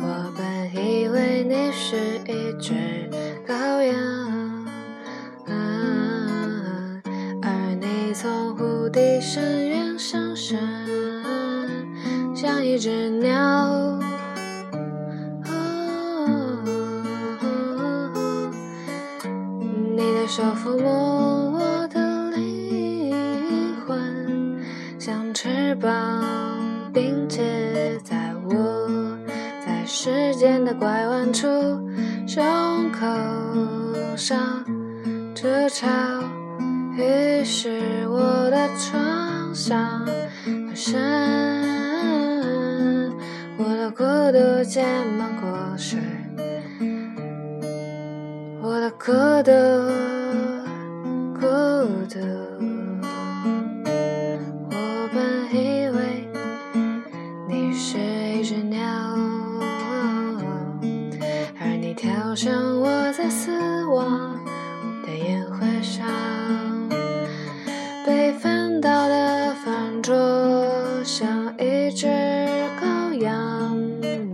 我本以为你是一只羔羊，而你从湖底深渊上升，像一只鸟，手抚摸我的灵魂，像翅膀并且在我在时间的拐弯处，胸口上筑巢，于是我的创伤很深。孤独结满果实，我的孤独，像我在死亡的宴会上，被翻倒的饭桌像一只羔羊。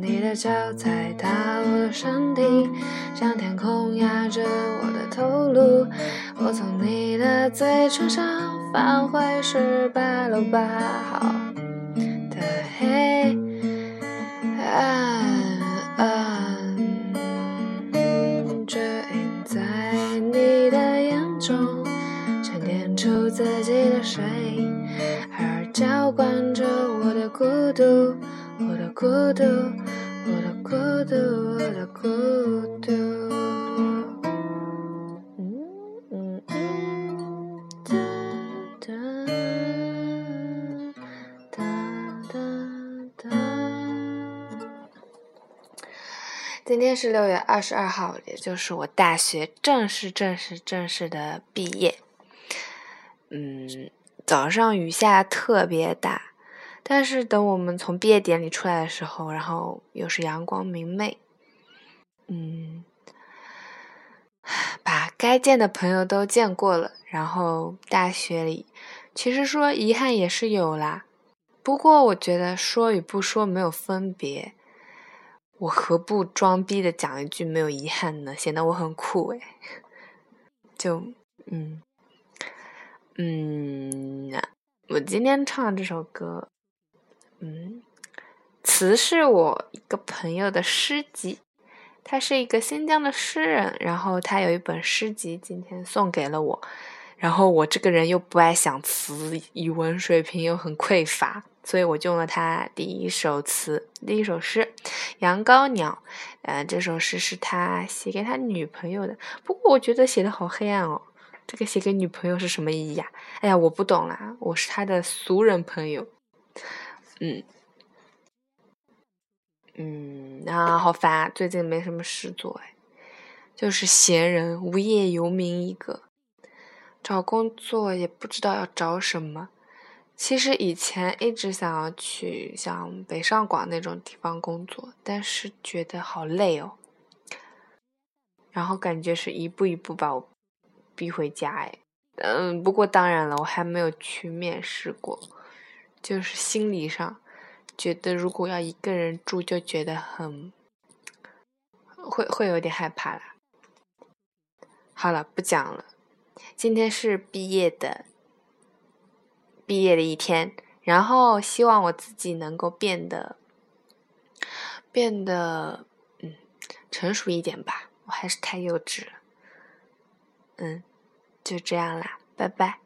你的脚踩踏我的身体，像天空压着我的头颅。我从你的嘴唇上反回十八楼八号水，而浇灌着我的孤独，我的孤独。我的孤独，我的孤独。嗯嗯嗯，哒哒哒哒哒。今天是六月二十二号，也就是我大学正式、正式、正式的毕业。嗯，早上雨下特别大。但是等我们从毕业典礼出来的时候，然后又是阳光明媚，嗯，把该见的朋友都见过了，然后大学里，其实说遗憾也是有啦，不过我觉得说与不说没有分别，我何不装逼的讲一句没有遗憾呢？显得我很酷诶。就嗯嗯，我今天唱这首歌。嗯，词是我一个朋友的诗集，他是一个新疆的诗人，然后他有一本诗集，今天送给了我。然后我这个人又不爱想词，语文水平又很匮乏，所以我用了他第一首词，第一首诗《羊羔鸟》。呃，这首诗是他写给他女朋友的，不过我觉得写的好黑暗哦。这个写给女朋友是什么意义呀？哎呀，我不懂啦，我是他的俗人朋友。嗯，嗯啊，好烦啊，最近没什么事做哎，就是闲人无业游民一个，找工作也不知道要找什么。其实以前一直想要去像北上广那种地方工作，但是觉得好累哦，然后感觉是一步一步把我逼回家哎。嗯，不过当然了，我还没有去面试过。就是心理上觉得，如果要一个人住，就觉得很会会有点害怕了。好了，不讲了。今天是毕业的毕业的一天，然后希望我自己能够变得变得嗯成熟一点吧。我还是太幼稚了。嗯，就这样啦，拜拜。